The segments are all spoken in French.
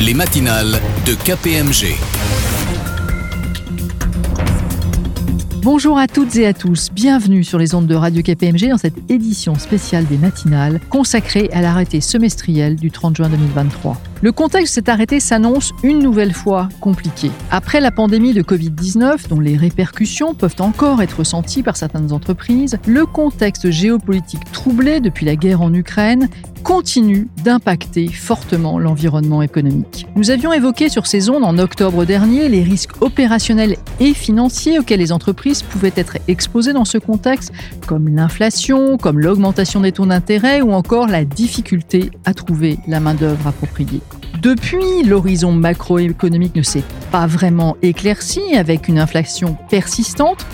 les matinales de KPMG. Bonjour à toutes et à tous, bienvenue sur les ondes de Radio KPMG dans cette édition spéciale des matinales consacrée à l'arrêté semestriel du 30 juin 2023. Le contexte de cet arrêté s'annonce une nouvelle fois compliqué. Après la pandémie de Covid-19, dont les répercussions peuvent encore être ressenties par certaines entreprises, le contexte géopolitique troublé depuis la guerre en Ukraine continue d'impacter fortement l'environnement économique. Nous avions évoqué sur ces ondes en octobre dernier les risques opérationnels et financiers auxquels les entreprises pouvaient être exposées dans ce contexte, comme l'inflation, comme l'augmentation des taux d'intérêt ou encore la difficulté à trouver la main-d'œuvre appropriée. Depuis, l'horizon macroéconomique ne s'est pas vraiment éclairci avec une inflation persistante.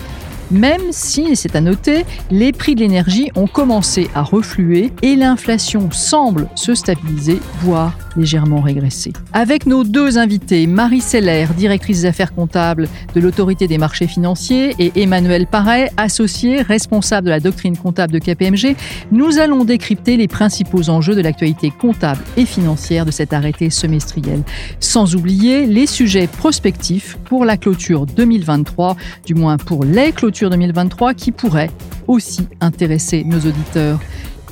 Même si, et c'est à noter, les prix de l'énergie ont commencé à refluer et l'inflation semble se stabiliser, voire légèrement régresser. Avec nos deux invités, Marie Seller, directrice des affaires comptables de l'autorité des marchés financiers, et Emmanuel Paré, associé responsable de la doctrine comptable de KPMG, nous allons décrypter les principaux enjeux de l'actualité comptable et financière de cet arrêté semestriel, sans oublier les sujets prospectifs pour la clôture 2023, du moins pour les clôtures 2023 qui pourrait aussi intéresser nos auditeurs.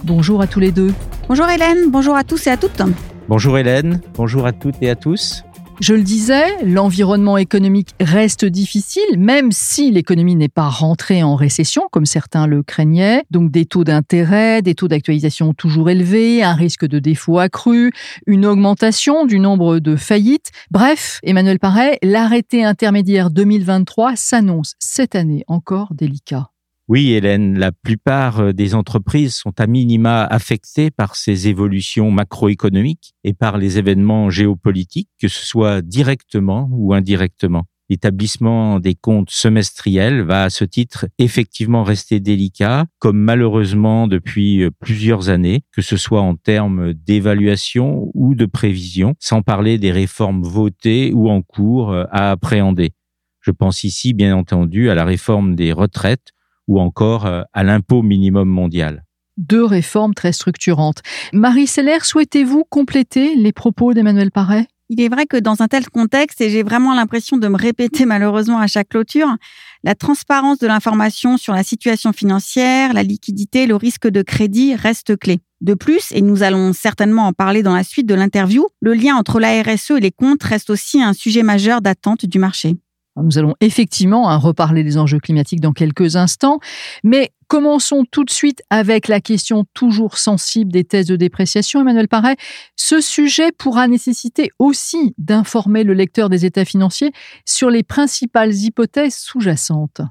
Bonjour à tous les deux. Bonjour Hélène, bonjour à tous et à toutes. Bonjour Hélène, bonjour à toutes et à tous. Je le disais, l'environnement économique reste difficile, même si l'économie n'est pas rentrée en récession, comme certains le craignaient. Donc des taux d'intérêt, des taux d'actualisation toujours élevés, un risque de défaut accru, une augmentation du nombre de faillites. Bref, Emmanuel Paré, l'arrêté intermédiaire 2023 s'annonce cette année encore délicat. Oui, Hélène, la plupart euh, des entreprises sont à minima affectées par ces évolutions macroéconomiques et par les événements géopolitiques, que ce soit directement ou indirectement. L'établissement des comptes semestriels va à ce titre effectivement rester délicat, comme malheureusement depuis euh, plusieurs années, que ce soit en termes d'évaluation ou de prévision, sans parler des réformes votées ou en cours euh, à appréhender. Je pense ici, bien entendu, à la réforme des retraites ou encore euh, à l'impôt minimum mondial. Deux réformes très structurantes. Marie Seller, souhaitez-vous compléter les propos d'Emmanuel Paré? Il est vrai que dans un tel contexte, et j'ai vraiment l'impression de me répéter malheureusement à chaque clôture, la transparence de l'information sur la situation financière, la liquidité, le risque de crédit reste clé. De plus, et nous allons certainement en parler dans la suite de l'interview, le lien entre la RSE et les comptes reste aussi un sujet majeur d'attente du marché. Nous allons effectivement hein, reparler des enjeux climatiques dans quelques instants, mais commençons tout de suite avec la question toujours sensible des thèses de dépréciation. Emmanuel Paré, ce sujet pourra nécessiter aussi d'informer le lecteur des états financiers sur les principales hypothèses sous-jacentes.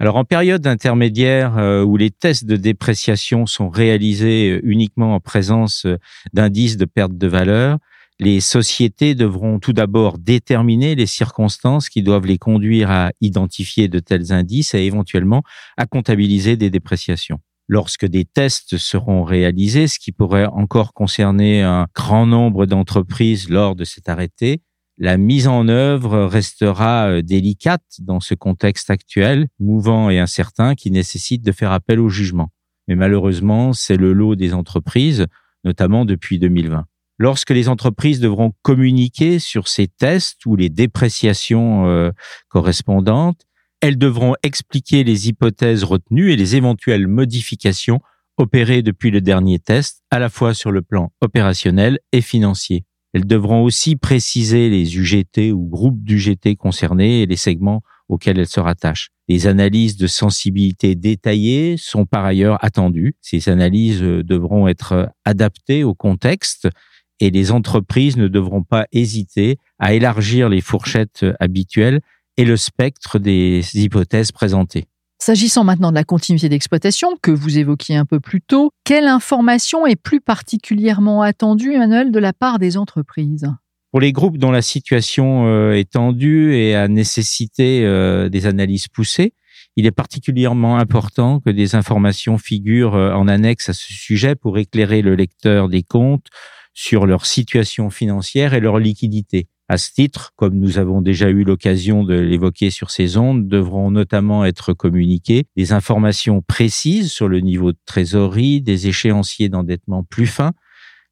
Alors en période intermédiaire euh, où les tests de dépréciation sont réalisés euh, uniquement en présence euh, d'indices de perte de valeur, les sociétés devront tout d'abord déterminer les circonstances qui doivent les conduire à identifier de tels indices et éventuellement à comptabiliser des dépréciations. Lorsque des tests seront réalisés, ce qui pourrait encore concerner un grand nombre d'entreprises lors de cet arrêté, la mise en œuvre restera euh, délicate dans ce contexte actuel, mouvant et incertain, qui nécessite de faire appel au jugement. Mais malheureusement, c'est le lot des entreprises, notamment depuis 2020 lorsque les entreprises devront communiquer sur ces tests ou les dépréciations euh, correspondantes, elles devront expliquer les hypothèses retenues et les éventuelles modifications opérées depuis le dernier test, à la fois sur le plan opérationnel et financier. Elles devront aussi préciser les UGT ou groupes d'UGT concernés et les segments auxquels elles se rattachent. Les analyses de sensibilité détaillées sont par ailleurs attendues. Ces analyses euh, devront être adaptées au contexte et les entreprises ne devront pas hésiter à élargir les fourchettes habituelles et le spectre des hypothèses présentées. S'agissant maintenant de la continuité d'exploitation que vous évoquiez un peu plus tôt, quelle information est plus particulièrement attendue, Emmanuel, de la part des entreprises? Pour les groupes dont la situation euh, est tendue et a nécessité euh, des analyses poussées, il est particulièrement important que des informations figurent euh, en annexe à ce sujet pour éclairer le lecteur des comptes, sur leur situation financière et leur liquidité. À ce titre, comme nous avons déjà eu l'occasion de l'évoquer sur ces ondes, devront notamment être communiquées des informations précises sur le niveau de trésorerie, des échéanciers d'endettement plus fins,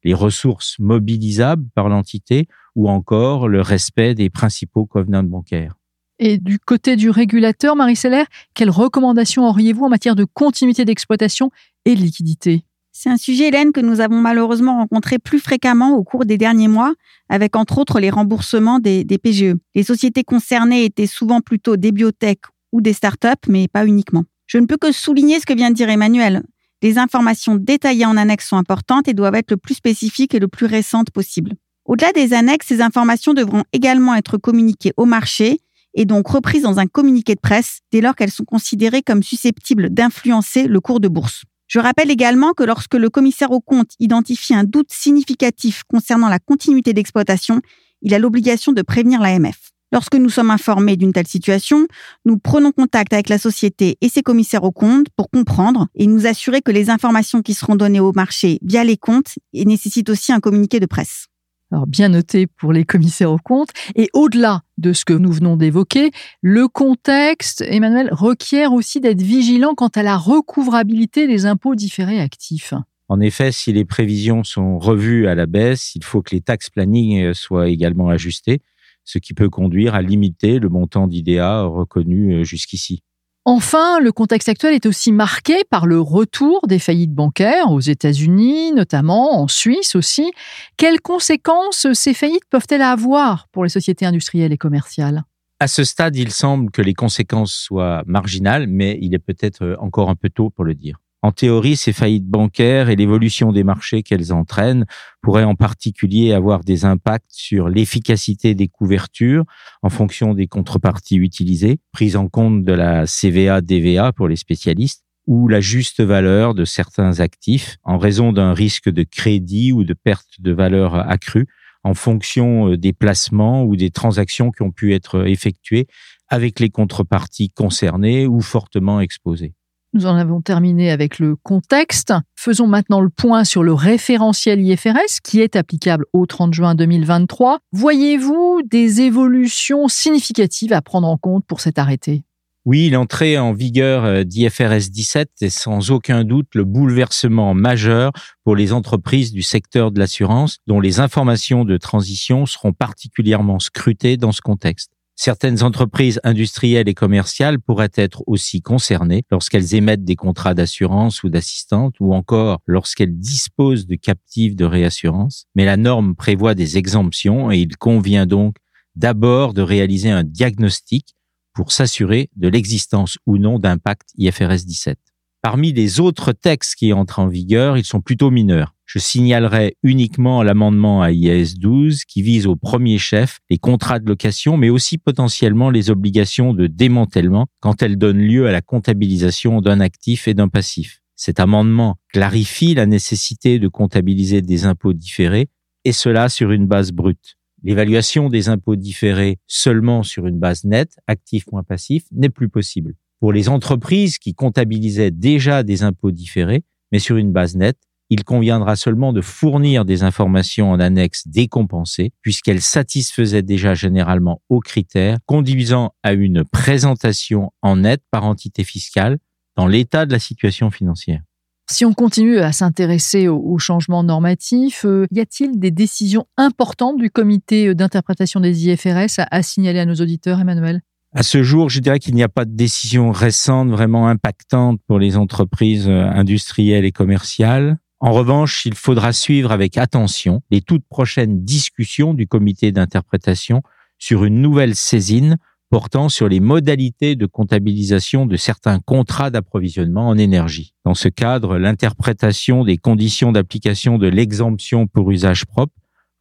les ressources mobilisables par l'entité ou encore le respect des principaux covenants bancaires. Et du côté du régulateur, Marie Seller, quelles recommandations auriez-vous en matière de continuité d'exploitation et de liquidité? C'est un sujet, Hélène, que nous avons malheureusement rencontré plus fréquemment au cours des derniers mois, avec entre autres les remboursements des, PGE. Les sociétés concernées étaient souvent plutôt des biotech ou des startups, mais pas uniquement. Je ne peux que souligner ce que vient de dire Emmanuel. Les informations détaillées en annexe sont importantes et doivent être le plus spécifiques et le plus récentes possible. Au-delà des annexes, ces informations devront également être communiquées au marché et donc reprises dans un communiqué de presse dès lors qu'elles sont considérées comme susceptibles d'influencer le cours de bourse. Je rappelle également que lorsque le commissaire au compte identifie un doute significatif concernant la continuité d'exploitation, il a l'obligation de prévenir l'AMF. Lorsque nous sommes informés d'une telle situation, nous prenons contact avec la société et ses commissaires au compte pour comprendre et nous assurer que les informations qui seront données au marché via les comptes nécessitent aussi un communiqué de presse. Alors bien noté pour les commissaires aux comptes. Et au-delà de ce que nous venons d'évoquer, le contexte, Emmanuel, requiert aussi d'être vigilant quant à la recouvrabilité des impôts différés actifs. En effet, si les prévisions sont revues à la baisse, il faut que les taxes planning soient également ajustées, ce qui peut conduire à limiter le montant d'IDA reconnu jusqu'ici. Enfin, le contexte actuel est aussi marqué par le retour des faillites bancaires aux États-Unis, notamment en Suisse aussi. Quelles conséquences ces faillites peuvent-elles avoir pour les sociétés industrielles et commerciales? À ce stade, il semble que les conséquences soient marginales, mais il est peut-être encore un peu tôt pour le dire. En théorie, ces faillites bancaires et l'évolution des marchés qu'elles entraînent pourraient en particulier avoir des impacts sur l'efficacité des couvertures en fonction des contreparties utilisées, prise en compte de la CVA-DVA pour les spécialistes, ou la juste valeur de certains actifs en raison d'un risque de crédit ou de perte de valeur accrue en fonction euh, des placements ou des transactions qui ont pu être effectuées avec les contreparties concernées ou fortement exposées. Nous en avons terminé avec le contexte. Faisons maintenant le point sur le référentiel IFRS qui est applicable au 30 juin 2023. Voyez-vous des évolutions significatives à prendre en compte pour cet arrêté? Oui, l'entrée en vigueur euh, d'IFRS 17 est sans aucun doute le bouleversement majeur pour les entreprises du secteur de l'assurance dont les informations de transition seront particulièrement scrutées dans ce contexte. Certaines entreprises industrielles et commerciales pourraient être aussi concernées lorsqu'elles émettent des contrats d'assurance ou d'assistante ou encore lorsqu'elles disposent de captives de réassurance. Mais la norme prévoit des exemptions et il convient donc d'abord de réaliser un diagnostic pour s'assurer de l'existence ou non d'impact IFRS 17. Parmi les autres textes qui entrent en vigueur, ils sont plutôt mineurs. Je signalerai uniquement l'amendement à IAS 12 qui vise au premier chef les contrats de location, mais aussi potentiellement les obligations de démantèlement quand elles donnent lieu à la comptabilisation d'un actif et d'un passif. Cet amendement clarifie la nécessité de comptabiliser des impôts différés, et cela sur une base brute. L'évaluation des impôts différés seulement sur une base nette, actif moins passif, n'est plus possible. Pour les entreprises qui comptabilisaient déjà des impôts différés, mais sur une base nette, il conviendra seulement de fournir des informations en annexe décompensées, puisqu'elles satisfaisaient déjà généralement aux critères conduisant à une présentation en net par entité fiscale dans l'état de la situation financière. Si on continue à s'intéresser aux, changements normatifs, euh, y a-t-il des décisions importantes du comité d'interprétation des IFRS à signaler à nos auditeurs, Emmanuel? À ce jour, je dirais qu'il n'y a pas de décision récente vraiment impactante pour les entreprises euh, industrielles et commerciales. En revanche, il faudra suivre avec attention les toutes prochaines discussions du comité d'interprétation sur une nouvelle saisine portant sur les modalités de comptabilisation de certains contrats d'approvisionnement en énergie. Dans ce cadre, l'interprétation des conditions d'application de l'exemption pour usage propre,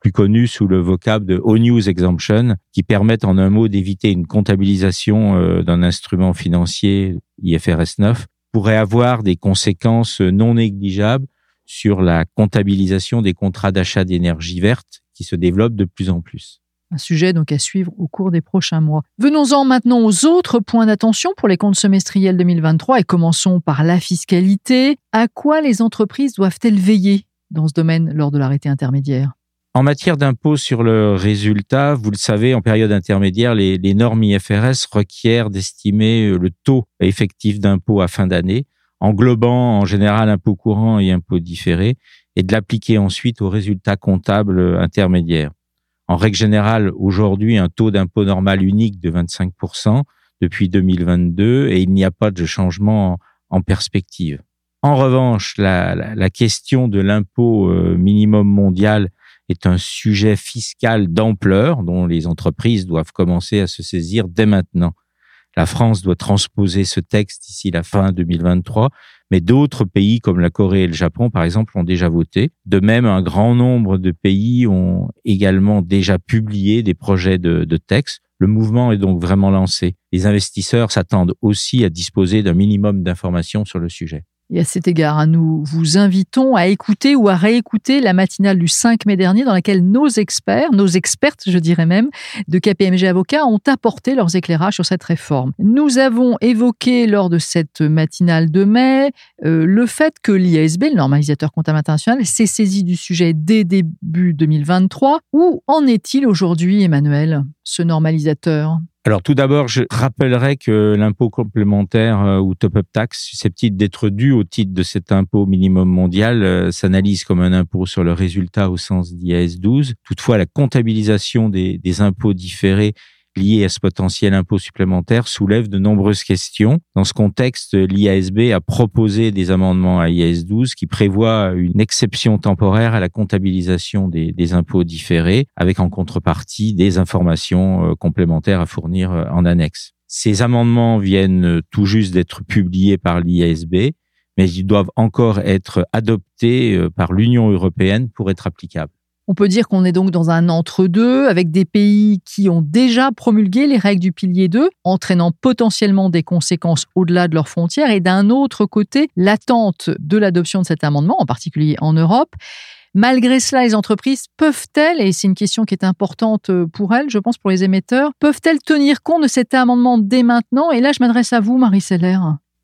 plus connue sous le vocable de O-News Exemption, qui permettent en un mot d'éviter une comptabilisation euh, d'un instrument financier IFRS 9, pourrait avoir des conséquences non négligeables sur la comptabilisation des contrats d'achat d'énergie verte qui se développent de plus en plus. Un sujet donc à suivre au cours des prochains mois. Venons-en maintenant aux autres points d'attention pour les comptes semestriels 2023 et commençons par la fiscalité. À quoi les entreprises doivent-elles veiller dans ce domaine lors de l'arrêté intermédiaire? En matière d'impôt sur le résultat, vous le savez, en période intermédiaire, les, normes IFRS requièrent d'estimer le taux effectif d'impôt à fin d'année englobant en général impôts courants et impôts différés. et de l'appliquer ensuite aux résultats comptables intermédiaires. En règle générale, aujourd'hui, un taux d'impôt normal unique de 25% depuis 2022 et il n'y a pas de changement en perspective. En revanche, la, la question de l'impôt euh, minimum mondial est un sujet fiscal d'ampleur dont les entreprises doivent commencer à se saisir dès maintenant. La France doit transposer ce texte d'ici la fin 2023, mais d'autres pays comme la Corée et le Japon, par exemple, ont déjà voté. De même, un grand nombre de pays ont également déjà publié des projets de, de texte. Le mouvement est donc vraiment lancé. Les investisseurs s'attendent aussi à disposer d'un minimum d'informations sur le sujet. Et à cet égard, hein, nous vous invitons à écouter ou à réécouter la matinale du 5 mai dernier dans laquelle nos experts, nos expertes, je dirais même, de KPMG Avocats ont apporté leurs éclairages sur cette réforme. Nous avons évoqué lors de cette matinale de mai euh, le fait que l'IASB, le normalisateur comptable international, s'est saisi du sujet dès début 2023. Où en est-il aujourd'hui, Emmanuel, ce normalisateur? Alors tout d'abord, je rappellerai que l'impôt complémentaire euh, ou top-up tax susceptible d'être dû au titre de cet impôt minimum mondial euh, s'analyse comme un impôt sur le résultat au sens d'IAS 12. Toutefois, la comptabilisation des, des impôts différés lié à ce potentiel impôt supplémentaire soulève de nombreuses questions. Dans ce contexte, l'IASB a proposé des amendements à IAS 12 qui prévoient une exception temporaire à la comptabilisation des, des impôts différés, avec en contrepartie des informations euh, complémentaires à fournir euh, en annexe. Ces amendements viennent tout juste d'être publiés par l'IASB, mais ils doivent encore être adoptés euh, par l'Union européenne pour être applicables. On peut dire qu'on est donc dans un entre-deux avec des pays qui ont déjà promulgué les règles du pilier 2, entraînant potentiellement des conséquences au-delà de leurs frontières, et d'un autre côté, l'attente de l'adoption de cet amendement, en particulier en Europe. Malgré cela, les entreprises peuvent-elles, et c'est une question qui est importante pour elles, je pense pour les émetteurs, peuvent-elles tenir compte de cet amendement dès maintenant? Et là, je m'adresse à vous, Marie Seller.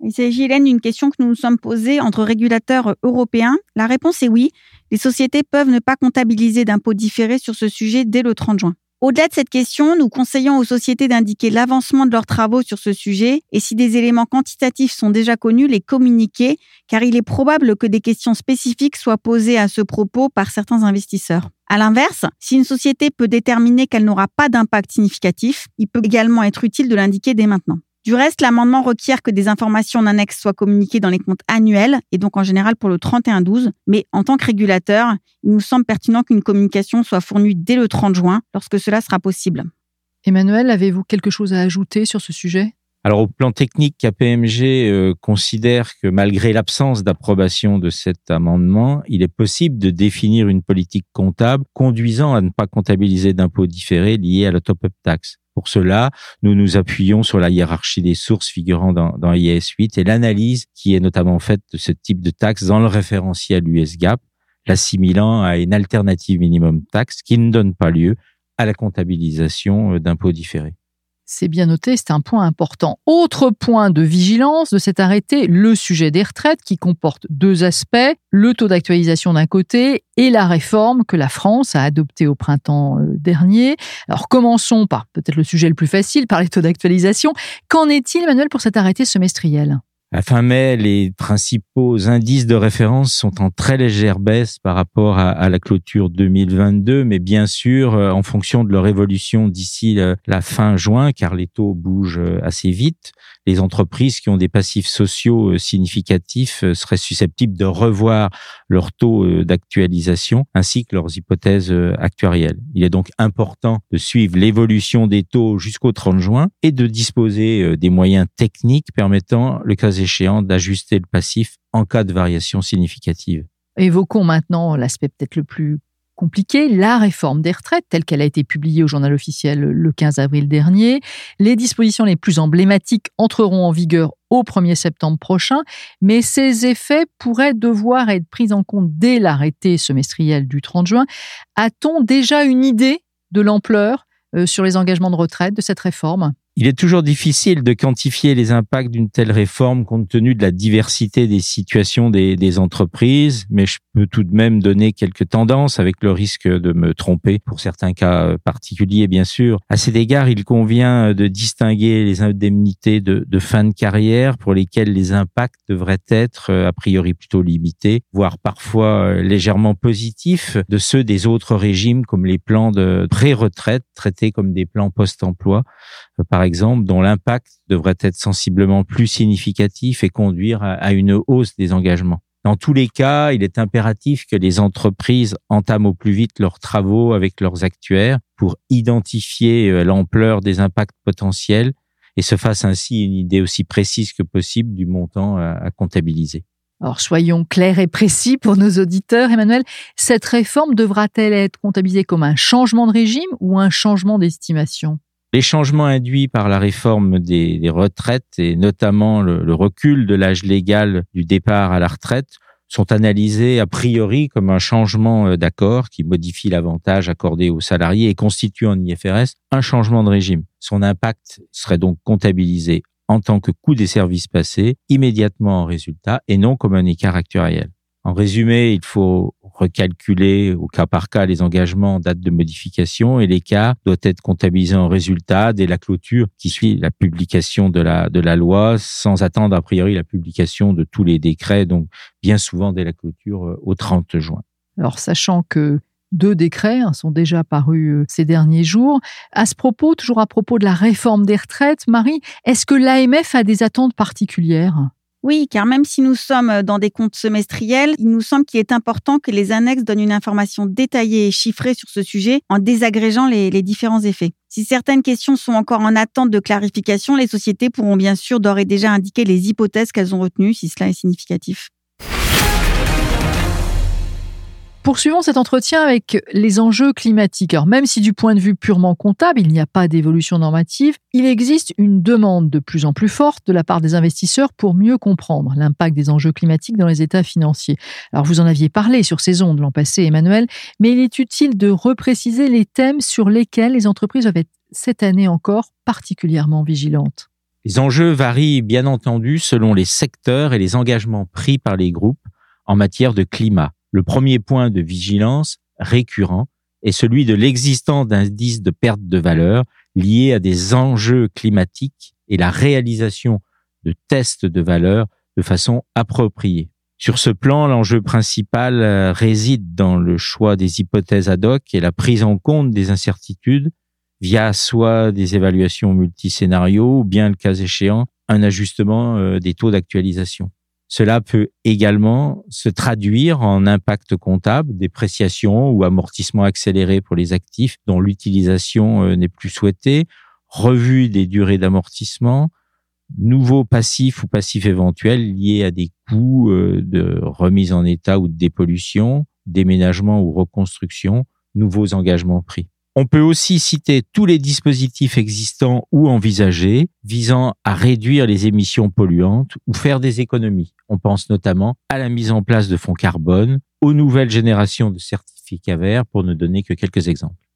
Il s'agit, Hélène, d'une question que nous nous sommes posées entre régulateurs européens. La réponse est oui. Les sociétés peuvent ne pas comptabiliser d'impôts différés sur ce sujet dès le 30 juin. Au-delà de cette question, nous conseillons aux sociétés d'indiquer l'avancement de leurs travaux sur ce sujet et si des éléments quantitatifs sont déjà connus, les communiquer, car il est probable que des questions spécifiques soient posées à ce propos par certains investisseurs. À l'inverse, si une société peut déterminer qu'elle n'aura pas d'impact significatif, il peut également être utile de l'indiquer dès maintenant. Du reste, l'amendement requiert que des informations en annexe soient communiquées dans les comptes annuels et donc en général pour le 31-12. Mais en tant que régulateur, il nous semble pertinent qu'une communication soit fournie dès le 30 juin lorsque cela sera possible. Emmanuel, avez-vous quelque chose à ajouter sur ce sujet? Alors au plan technique, KPMG euh, considère que malgré l'absence d'approbation de cet amendement, il est possible de définir une politique comptable conduisant à ne pas comptabiliser d'impôts différés liés à la top-up tax. Pour cela, nous nous appuyons sur la hiérarchie des sources figurant dans, dans IAS 8 et l'analyse qui est notamment faite de ce type de taxe dans le référentiel US GAAP, l'assimilant à une alternative minimum taxe qui ne donne pas lieu à la comptabilisation euh, d'impôts différés. C'est bien noté, c'est un point important. Autre point de vigilance de cet arrêté, le sujet des retraites qui comporte deux aspects, le taux d'actualisation d'un côté et la réforme que la France a adoptée au printemps euh, dernier. Alors commençons par peut-être le sujet le plus facile, par les taux d'actualisation. Qu'en est-il, Emmanuel, pour cet arrêté semestriel? À fin mai, les principaux indices de référence sont en très légère baisse par rapport à, la clôture 2022, mais bien sûr euh, en fonction de leur évolution d'ici la fin juin, car les taux bougent euh, assez vite. Les entreprises qui ont des passifs sociaux euh, significatifs seraient susceptibles de revoir leur taux d'actualisation ainsi que leurs hypothèses actuarielles. Il est donc important de suivre l'évolution des taux jusqu'au 30 juin et de disposer des moyens techniques permettant le cas échéant d'ajuster le passif en cas de variation significative. Évoquons maintenant l'aspect peut-être le plus compliqué, la réforme des retraites telle qu'elle a été publiée au journal officiel le 15 avril dernier. Les dispositions les plus emblématiques entreront en vigueur au 1er septembre prochain, mais ces effets pourraient devoir être pris en compte dès l'arrêté semestriel du 30 juin. A-t-on déjà une idée de l'ampleur euh, sur les engagements de retraite de cette réforme? Il est toujours difficile de quantifier les impacts d'une telle réforme compte tenu de la diversité des situations des, entreprises, mais je peut tout de même donner quelques tendances avec le risque de me tromper pour certains cas euh, particuliers, bien sûr. À cet égard, il convient de distinguer les indemnités de, fin de carrière pour lesquelles les impacts devraient être euh, a priori plutôt limités, voire parfois euh, légèrement positifs de ceux des autres régimes comme les plans de pré-retraite traités comme des plans post-emploi, par exemple, dont l'impact devrait être sensiblement plus significatif et conduire à une hausse des engagements. Dans tous les cas, il est impératif que les entreprises entament au plus vite leurs travaux avec leurs actuaires pour identifier euh, l'ampleur des impacts potentiels et se fassent ainsi une idée aussi précise que possible du montant à comptabiliser. Alors soyons clairs et précis pour nos auditeurs, Emmanuel. Cette réforme devra-t-elle être comptabilisée comme un changement de régime ou un changement d'estimation? Les changements induits par la réforme des, retraites et notamment le, recul de l'âge légal du départ à la retraite sont analysés a priori comme un changement euh, d'accord qui modifie l'avantage accordé aux salariés et constitue en IFRS un changement de régime. Son impact serait donc comptabilisé en tant que coût des services passés immédiatement en résultat et non comme un écart actuariel. En résumé, il faut recalculer au cas par cas les engagements en date de modification et l'écart doit être comptabilisé en résultat dès la clôture qui suit la publication de la, de la loi sans attendre a priori la publication de tous les décrets, donc bien souvent dès la clôture euh, au 30 juin. Alors sachant que deux décrets hein, sont déjà parus euh, ces derniers jours. À ce propos, toujours à propos de la réforme des retraites, Marie, est-ce que l'AMF a des attentes particulières? Oui, car même si nous sommes dans des comptes semestriels, il nous semble qu'il est important que les annexes donnent une information détaillée et chiffrée sur ce sujet en désagrégeant les, les, différents effets. Si certaines questions sont encore en attente de clarification, les sociétés pourront bien sûr d'ores et déjà indiquer les hypothèses qu'elles ont retenues, si cela est significatif. Poursuivons cet entretien avec les enjeux climatiques. Alors même si du point de vue purement comptable, il n'y a pas d'évolution normative, il existe une demande de plus en plus forte de la part des investisseurs pour mieux comprendre l'impact des enjeux climatiques dans les états financiers. Alors vous en aviez parlé sur ces ondes l'an passé, Emmanuel, mais il est utile de repréciser les thèmes sur lesquels les entreprises doivent être cette année encore particulièrement vigilantes. Les enjeux varient bien entendu selon les secteurs et les engagements pris par les groupes en matière de climat. Le premier point de vigilance récurrent est celui de l'existence d'indices de perte de valeur liés à des enjeux climatiques et la réalisation de tests de valeur de façon appropriée. Sur ce plan, l'enjeu principal euh, réside dans le choix des hypothèses ad hoc et la prise en compte des incertitudes via soit des évaluations multiscénarios ou bien, le cas échéant, un ajustement euh, des taux d'actualisation. Cela peut également se traduire en impact comptable, dépréciation ou amortissement accéléré pour les actifs dont l'utilisation euh, n'est plus souhaitée, revue des durées d'amortissement, nouveaux passifs ou passifs éventuels liés à des coûts euh, de remise en état ou de dépollution, déménagement ou reconstruction, nouveaux engagements pris. On peut aussi citer tous les dispositifs existants ou envisagés visant à réduire les émissions polluantes ou faire des économies. On pense notamment à la mise en place de fonds carbone, aux nouvelles générations de certificats verts, pour ne donner que quelques exemples.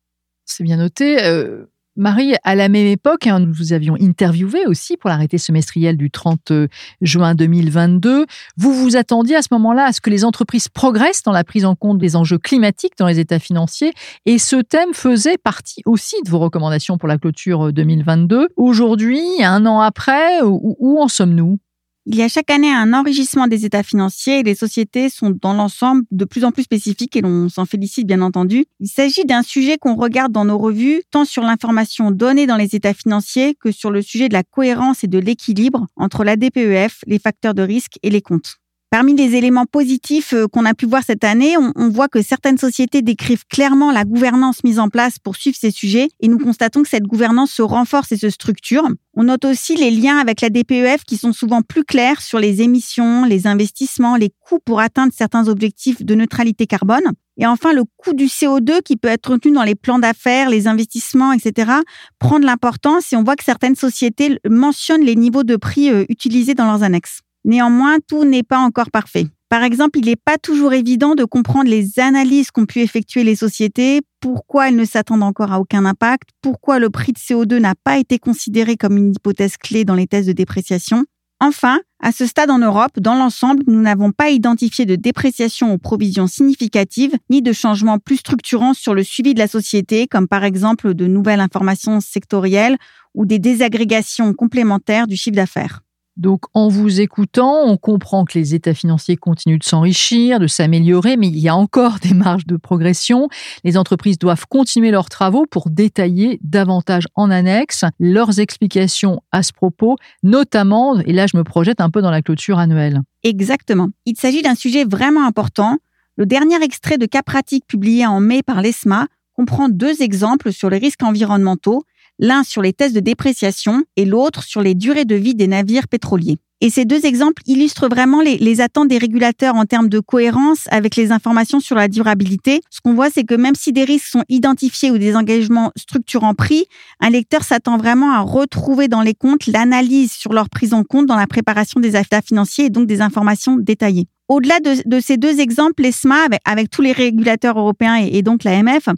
C'est bien noté. Euh, Marie, à la même époque, hein, nous vous avions interviewé aussi pour l'arrêté semestriel du 30 euh, juin 2022. Vous vous attendiez à ce moment-là à ce que les entreprises progressent dans la prise en compte des enjeux climatiques dans les états financiers et ce thème faisait partie aussi de vos recommandations pour la clôture 2022. Euh, Aujourd'hui, un an après, où en sommes-nous? Il y a chaque année un enrichissement des états financiers et les sociétés sont dans l'ensemble de plus en plus spécifiques et l'on s'en félicite bien entendu. Il s'agit d'un sujet qu'on regarde dans nos revues, tant sur l'information donnée dans les états financiers que sur le sujet de la cohérence et de l'équilibre entre la DPEF, les facteurs de risque et les comptes. Parmi les éléments positifs euh, qu'on a pu voir cette année, on, voit que certaines sociétés décrivent clairement la gouvernance mise en place pour suivre ces sujets et nous constatons que cette gouvernance se renforce et se structure. On note aussi les liens avec la DPEF qui sont souvent plus clairs sur les émissions, les investissements, les coûts pour atteindre certains objectifs de neutralité carbone. Et enfin, le coût du CO2 qui peut être retenu dans les plans d'affaires, les investissements, etc., prend de l'importance et on voit que certaines sociétés mentionnent les niveaux de prix euh, utilisés dans leurs annexes. Néanmoins, tout n'est pas encore parfait. Par exemple, il n'est pas toujours évident de comprendre les analyses qu'ont pu effectuer les sociétés, pourquoi elles ne s'attendent encore à aucun impact, pourquoi le prix de CO2 n'a pas été considéré comme une hypothèse clé dans les tests de dépréciation. Enfin, à ce stade en Europe, dans l'ensemble, nous n'avons pas identifié de dépréciation aux provisions significatives ni de changements plus structurants sur le suivi de la société, comme par exemple de nouvelles informations sectorielles ou des désagrégations complémentaires du chiffre d'affaires. Donc, en vous écoutant, on comprend que les états financiers continuent de s'enrichir, de s'améliorer, mais il y a encore des marges de progression. Les entreprises doivent continuer leurs travaux pour détailler davantage en annexe leurs explications à ce propos, notamment, et là je me projette un peu dans la clôture annuelle. Exactement. Il s'agit d'un sujet vraiment important. Le dernier extrait de cas pratique publié en mai par l'ESMA comprend deux exemples sur les risques environnementaux l'un sur les tests de dépréciation et l'autre sur les durées de vie des navires pétroliers. Et ces deux exemples illustrent vraiment les, attentes des régulateurs en termes de cohérence avec les informations sur la durabilité. Ce qu'on voit, c'est que même si des risques sont identifiés ou des engagements structurants pris, un lecteur s'attend vraiment à retrouver dans les comptes l'analyse sur leur prise en compte dans la préparation des actes financiers et donc des informations détaillées. Au-delà de, ces deux exemples, l'ESMA, avec, tous les régulateurs européens et, donc l'AMF,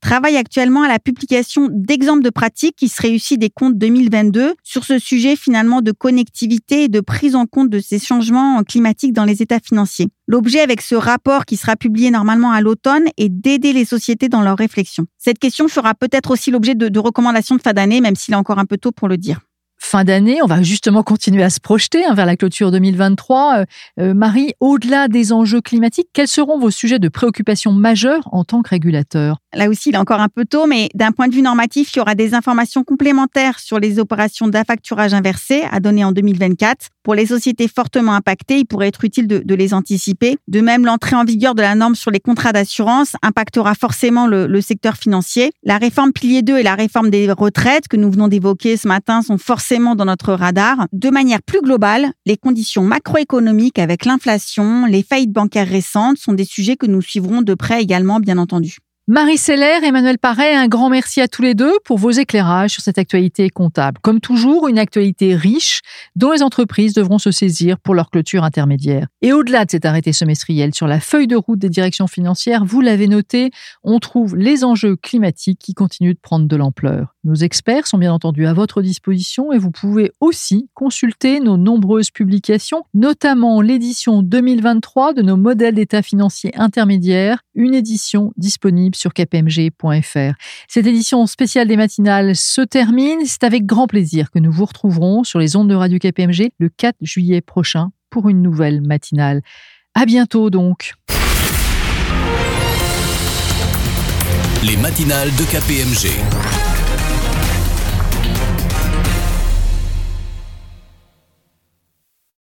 travaille actuellement à la publication d'exemples de pratiques qui seraient issus des comptes 2022 sur ce sujet finalement de connectivité et de prise en compte de ces changements climatiques dans les états financiers. L'objet avec ce rapport qui sera publié normalement à l'automne est d'aider les sociétés dans leurs réflexions. Cette question fera peut-être aussi l'objet de recommandations de fin d'année, même s'il est encore un peu tôt pour le dire fin d'année. On va justement continuer à se projeter hein, vers la clôture 2023. Euh, euh, Marie, au-delà des enjeux climatiques, quels seront vos sujets de préoccupation majeurs en tant que régulateur? Là aussi, il est encore un peu tôt, mais d'un point de vue normatif, il y aura des informations complémentaires sur les opérations d'affacturage inversé à donner en 2024. Pour les sociétés fortement impactées, il pourrait être utile de, les anticiper. De même, l'entrée en vigueur de la norme sur les contrats d'assurance impactera forcément le, le secteur financier. La réforme pilier 2 et la réforme des retraites que nous venons d'évoquer ce matin sont forcément dans notre radar. De manière plus globale, les conditions macroéconomiques avec l'inflation, les faillites bancaires récentes sont des sujets que nous suivrons de près également, bien entendu. Marie Seller, Emmanuel Paré, un grand merci à tous les deux pour vos éclairages sur cette actualité comptable. Comme toujours, une actualité riche dont les entreprises devront se saisir pour leur clôture intermédiaire. Et au-delà de cet arrêté semestriel sur la feuille de route des directions financières, vous l'avez noté, on trouve les enjeux climatiques qui continuent de prendre de l'ampleur. Nos experts sont bien entendu à votre disposition et vous pouvez aussi consulter nos nombreuses publications, notamment l'édition 2023 de nos modèles d'état financier intermédiaires, une édition disponible sur kpmg.fr. Cette édition spéciale des matinales se termine. C'est avec grand plaisir que nous vous retrouverons sur les ondes de Radio KPMG le 4 juillet prochain pour une nouvelle matinale. À bientôt donc. Les matinales de KPMG